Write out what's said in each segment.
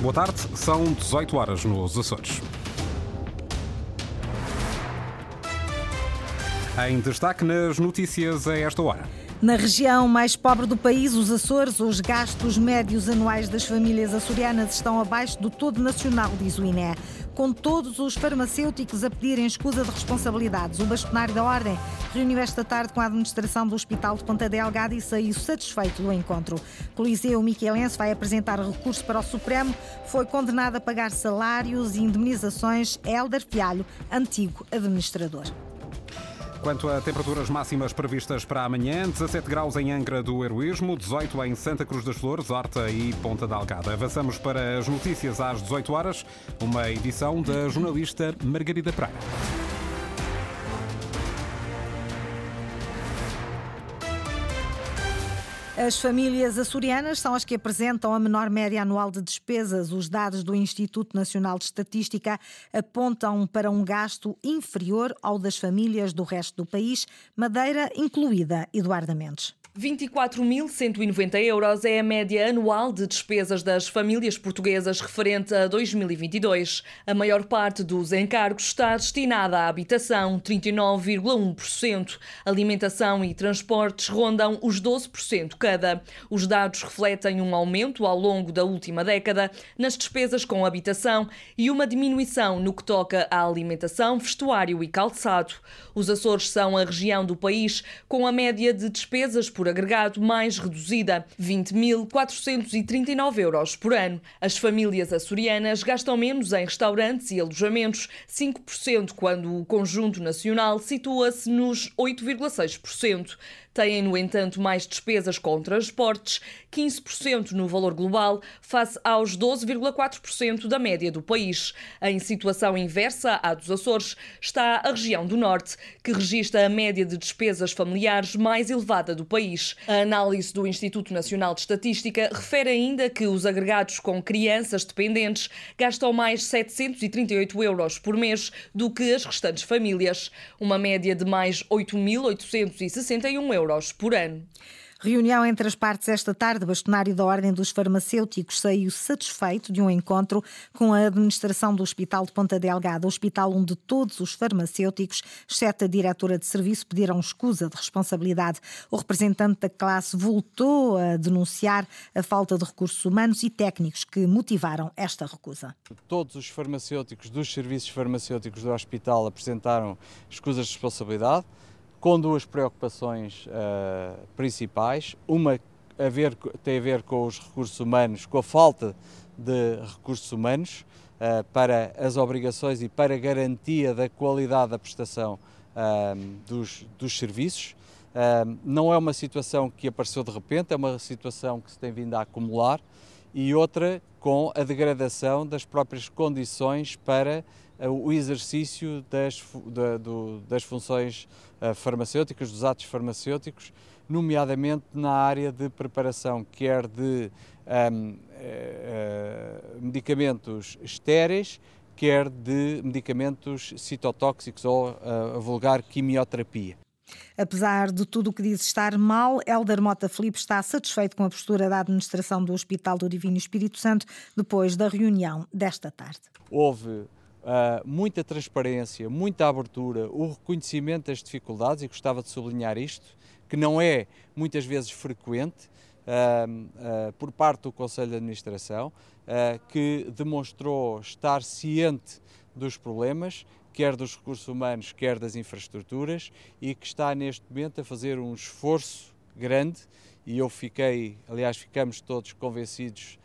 Boa tarde, são 18 horas nos Açores. Em destaque nas notícias a esta hora. Na região mais pobre do país, os Açores, os gastos médios anuais das famílias açorianas estão abaixo do todo nacional, diz o INE. Com todos os farmacêuticos a pedirem escusa de responsabilidades, o bastonário da Ordem reuniu esta tarde com a administração do Hospital de Ponta Delgada e saiu satisfeito do encontro. Coliseu Miquelense vai apresentar recurso para o Supremo, foi condenado a pagar salários e indemnizações a Helder Fialho, antigo administrador. Quanto a temperaturas máximas previstas para amanhã, 17 graus em Angra do Heroísmo, 18 em Santa Cruz das Flores, Horta e Ponta da Algada. Avançamos para as notícias às 18 horas, uma edição da jornalista Margarida Praia. As famílias açorianas são as que apresentam a menor média anual de despesas. Os dados do Instituto Nacional de Estatística apontam para um gasto inferior ao das famílias do resto do país, Madeira incluída, Eduardo Mendes. 24.190 euros é a média anual de despesas das famílias portuguesas referente a 2022. A maior parte dos encargos está destinada à habitação, 39,1%. Alimentação e transportes rondam os 12% cada. Os dados refletem um aumento ao longo da última década nas despesas com habitação e uma diminuição no que toca à alimentação, vestuário e calçado. Os Açores são a região do país com a média de despesas por agregado mais reduzida, 20.439 euros por ano. As famílias açorianas gastam menos em restaurantes e alojamentos, 5%, quando o conjunto nacional situa-se nos 8,6%. Têm, no entanto, mais despesas com transportes, 15% no valor global, face aos 12,4% da média do país. Em situação inversa à dos Açores está a região do Norte, que registra a média de despesas familiares mais elevada do país. A análise do Instituto Nacional de Estatística refere ainda que os agregados com crianças dependentes gastam mais 738 euros por mês do que as restantes famílias, uma média de mais 8.861 euros euros por ano. Reunião entre as partes esta tarde. O bastonário da Ordem dos Farmacêuticos saiu satisfeito de um encontro com a administração do Hospital de Ponta Delgada, hospital onde todos os farmacêuticos, exceto a diretora de serviço, pediram escusa de responsabilidade. O representante da classe voltou a denunciar a falta de recursos humanos e técnicos que motivaram esta recusa. Todos os farmacêuticos dos serviços farmacêuticos do hospital apresentaram escusas de responsabilidade com duas preocupações uh, principais. Uma a ver, tem a ver com os recursos humanos, com a falta de recursos humanos uh, para as obrigações e para a garantia da qualidade da prestação uh, dos, dos, serviços. não é uma situação que apareceu de repente, é uma situação que se tem vindo a acumular e outra com a degradação das próprias condições para o exercício das, da, do, das funções uh, farmacêuticas, dos atos farmacêuticos, nomeadamente na área de preparação, quer de um, uh, eh, medicamentos estéreis, quer de medicamentos citotóxicos ou a vulgar quimioterapia. Apesar de tudo o que diz estar mal, Helder Mota Filipe está satisfeito com a postura da administração do Hospital do Divino Espírito Santo depois da reunião desta tarde. Houve Uh, muita transparência, muita abertura, o reconhecimento das dificuldades, e gostava de sublinhar isto, que não é muitas vezes frequente uh, uh, por parte do Conselho de Administração, que demonstrou estar ciente dos problemas, quer dos recursos humanos, quer das infraestruturas, e que está neste momento a fazer um esforço grande, e eu fiquei, aliás, ficamos todos convencidos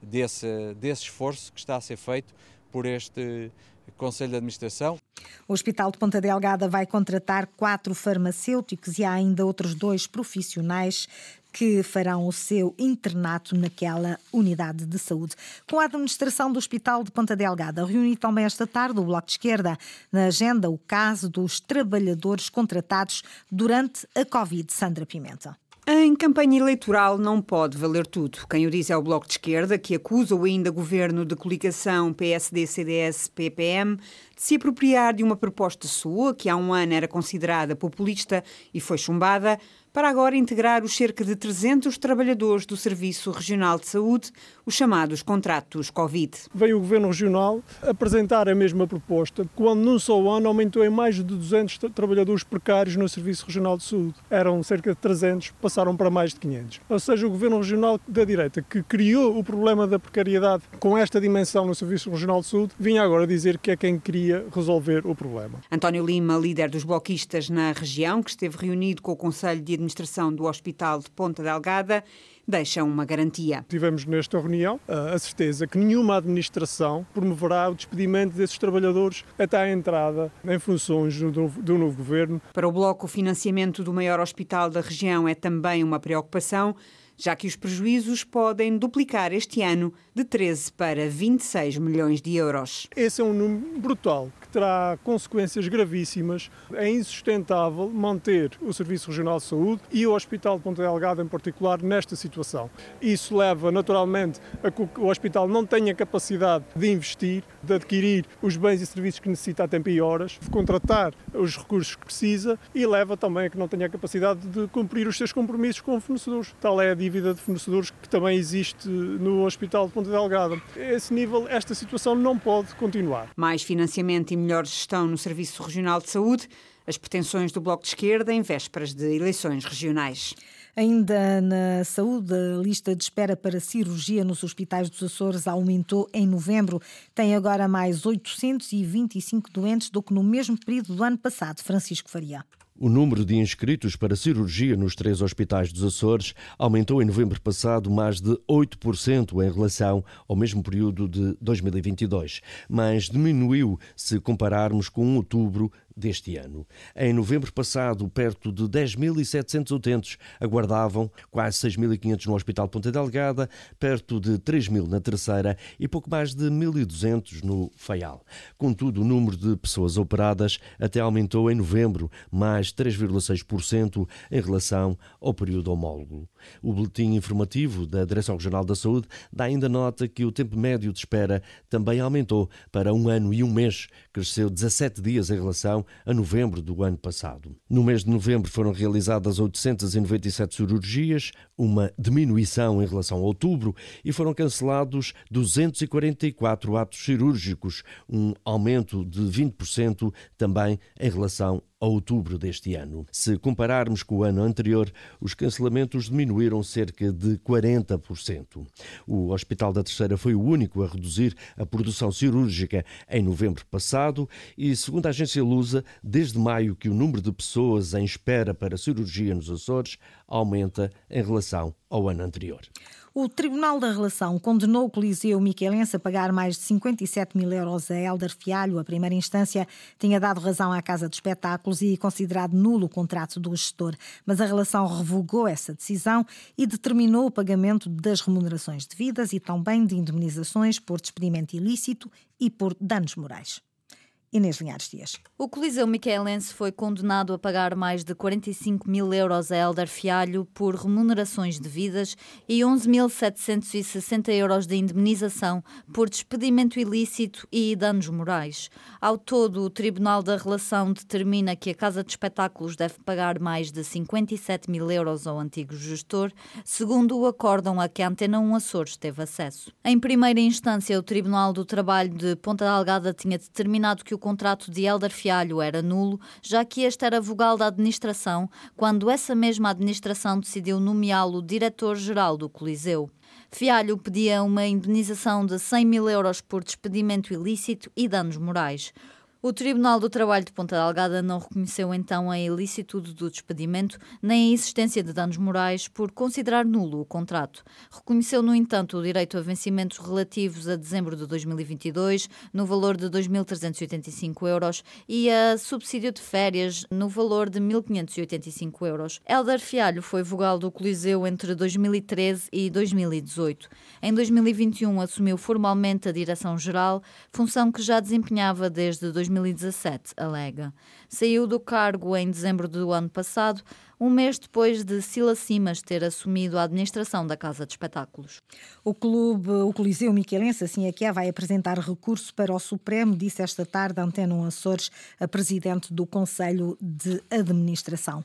desse, desse esforço que está a ser feito por este Conselho de Administração. O Hospital de Ponta Delgada vai contratar quatro farmacêuticos e há ainda outros dois profissionais que farão o seu internato naquela unidade de saúde. Com a administração do Hospital de Ponta Delgada, reúne também esta tarde o Bloco de Esquerda na agenda o caso dos trabalhadores contratados durante a Covid. Sandra Pimenta. Em campanha eleitoral não pode valer tudo. Quem o diz é o Bloco de Esquerda, que acusa o ainda governo de coligação PSD-CDS-PPM de se apropriar de uma proposta sua, que há um ano era considerada populista e foi chumbada, para agora integrar os cerca de 300 trabalhadores do Serviço Regional de Saúde, os chamados contratos Covid. Veio o Governo Regional apresentar a mesma proposta, quando num só ano aumentou em mais de 200 trabalhadores precários no Serviço Regional de Saúde. Eram cerca de 300, passaram para mais de 500. Ou seja, o Governo Regional da direita, que criou o problema da precariedade com esta dimensão no Serviço Regional de Saúde, vinha agora dizer que é quem queria resolver o problema. António Lima, líder dos bloquistas na região, que esteve reunido com o Conselho de Administração do Hospital de Ponta Delgada, deixam uma garantia. Tivemos nesta reunião a certeza que nenhuma administração promoverá o despedimento desses trabalhadores até à entrada em funções do novo, do novo governo. Para o Bloco, o financiamento do maior hospital da região é também uma preocupação já que os prejuízos podem duplicar este ano de 13 para 26 milhões de euros. Esse é um número brutal terá consequências gravíssimas. É insustentável manter o Serviço Regional de Saúde e o Hospital de Ponta Delgada em particular nesta situação. Isso leva naturalmente a que o hospital não tenha capacidade de investir, de adquirir os bens e serviços que necessita a tempo e horas, de contratar os recursos que precisa e leva também a que não tenha a capacidade de cumprir os seus compromissos com fornecedores. Tal é a dívida de fornecedores que também existe no Hospital de Ponta Delgada. A esse nível, esta situação não pode continuar. Mais financiamento melhor gestão no Serviço Regional de Saúde, as pretensões do Bloco de Esquerda em vésperas de eleições regionais. Ainda na saúde, a lista de espera para cirurgia nos hospitais dos Açores aumentou em novembro. Tem agora mais 825 doentes do que no mesmo período do ano passado. Francisco Faria. O número de inscritos para cirurgia nos três hospitais dos Açores aumentou em novembro passado mais de 8% em relação ao mesmo período de 2022, mas diminuiu se compararmos com outubro deste ano. Em novembro passado, perto de 10.700 utentes aguardavam, quase 6.500 no Hospital Ponta Delgada, perto de 3.000 na Terceira e pouco mais de 1.200 no Faial. Contudo, o número de pessoas operadas até aumentou em novembro, mais 3,6% em relação ao período homólogo. O boletim informativo da Direção Regional da Saúde dá ainda nota que o tempo médio de espera também aumentou para um ano e um mês, cresceu 17 dias em relação a novembro do ano passado. No mês de novembro foram realizadas 897 cirurgias, uma diminuição em relação a outubro, e foram cancelados 244 atos cirúrgicos, um aumento de 20% também em relação a outubro deste ano. Se compararmos com o ano anterior, os cancelamentos diminuíram cerca de 40%. O Hospital da Terceira foi o único a reduzir a produção cirúrgica em novembro passado e, segundo a agência Lusa, desde maio que o número de pessoas em espera para cirurgia nos Açores aumenta em relação ao ano anterior. O Tribunal da Relação condenou o Coliseu Miquelense a pagar mais de 57 mil euros a Helder Fialho. A primeira instância tinha dado razão à Casa de Espetáculos e considerado nulo o contrato do gestor, mas a relação revogou essa decisão e determinou o pagamento das remunerações devidas e também de indemnizações por despedimento ilícito e por danos morais. Inês Linhares Dias. O Coliseu Miquelense foi condenado a pagar mais de 45 mil euros a Helder Fialho por remunerações devidas e 11.760 euros de indemnização por despedimento ilícito e danos morais. Ao todo, o Tribunal da Relação determina que a Casa de Espetáculos deve pagar mais de 57 mil euros ao antigo gestor, segundo o acórdão a que a Antena 1 Açores teve acesso. Em primeira instância, o Tribunal do Trabalho de Ponta Delgada tinha determinado que o contrato de Helder Fialho era nulo, já que este era vogal da administração, quando essa mesma administração decidiu nomeá-lo diretor-geral do Coliseu. Fialho pedia uma indenização de 100 mil euros por despedimento ilícito e danos morais. O Tribunal do Trabalho de Ponta Delgada não reconheceu então a ilicitude do despedimento nem a existência de danos morais por considerar nulo o contrato. Reconheceu, no entanto, o direito a vencimentos relativos a dezembro de 2022 no valor de 2.385 euros e a subsídio de férias no valor de 1.585 euros. Helder Fialho foi vogal do Coliseu entre 2013 e 2018. Em 2021 assumiu formalmente a direção-geral, função que já desempenhava desde 2018 2017, alega. Saiu do cargo em dezembro do ano passado, um mês depois de Sila Simas ter assumido a administração da Casa de Espetáculos. O clube, o Coliseu Miquelense, assim é que é, vai apresentar recurso para o Supremo, disse esta tarde Antena Açores, a presidente do Conselho de Administração.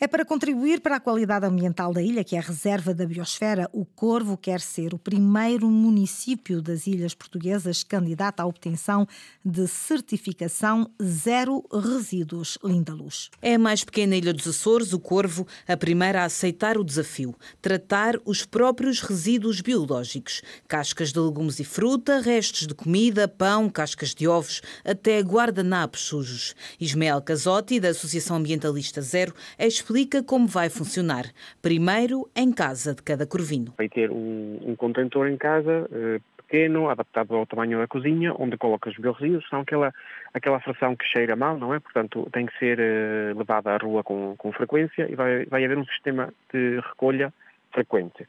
É para contribuir para a qualidade ambiental da ilha, que é a reserva da biosfera, o Corvo quer ser o primeiro município das ilhas portuguesas candidato à obtenção de certificação zero resíduos. Linda Luz. É a mais pequena ilha dos Açores, o Corvo, a primeira a aceitar o desafio, tratar os próprios resíduos biológicos, cascas de legumes e fruta, restos de comida, pão, cascas de ovos, até guardanapos sujos. Ismael Casotti, da Associação Ambientalista Zero, é explica como vai funcionar. Primeiro, em casa de cada corvino. Vai ter um, um contentor em casa eh, pequeno, adaptado ao tamanho da cozinha, onde coloca os biorresíduos, são aquela, aquela fração que cheira mal, não é? Portanto, tem que ser eh, levada à rua com, com frequência e vai, vai haver um sistema de recolha frequente.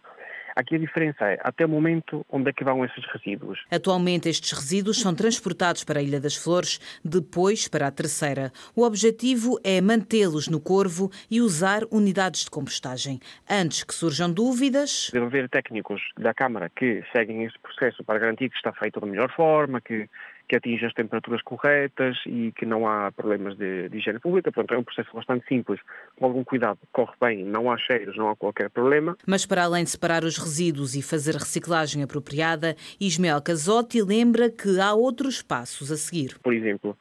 Aqui a diferença é até o momento onde é que vão esses resíduos. Atualmente estes resíduos são transportados para a Ilha das Flores, depois para a Terceira. O objetivo é mantê-los no Corvo e usar unidades de compostagem. Antes que surjam dúvidas... Deve haver técnicos da Câmara que seguem esse processo para garantir que está feito da melhor forma, que que atinge as temperaturas corretas e que não há problemas de, de higiene pública. Portanto, é um processo bastante simples, com algum cuidado, corre bem, não há cheiros, não há qualquer problema. Mas para além de separar os resíduos e fazer reciclagem apropriada, Ismael Casotti lembra que há outros passos a seguir. Por exemplo,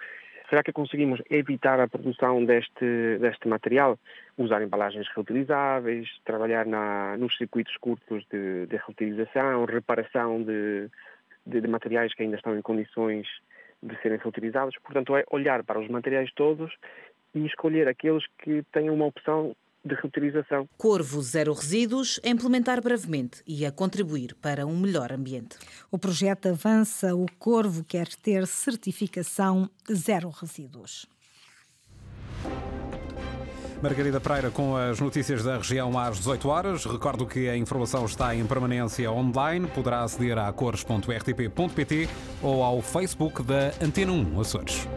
será que conseguimos evitar a produção deste, deste material? Usar embalagens reutilizáveis, trabalhar na, nos circuitos curtos de, de reutilização, reparação de, de, de materiais que ainda estão em condições de serem reutilizados. Portanto, é olhar para os materiais todos e escolher aqueles que tenham uma opção de reutilização. Corvo Zero Resíduos a implementar brevemente e a contribuir para um melhor ambiente. O projeto avança, o Corvo quer ter certificação Zero Resíduos. Margarida Pereira com as notícias da região às 18 horas. Recordo que a informação está em permanência online. Poderá aceder a cores.rtp.pt ou ao Facebook da Antena 1 Açores.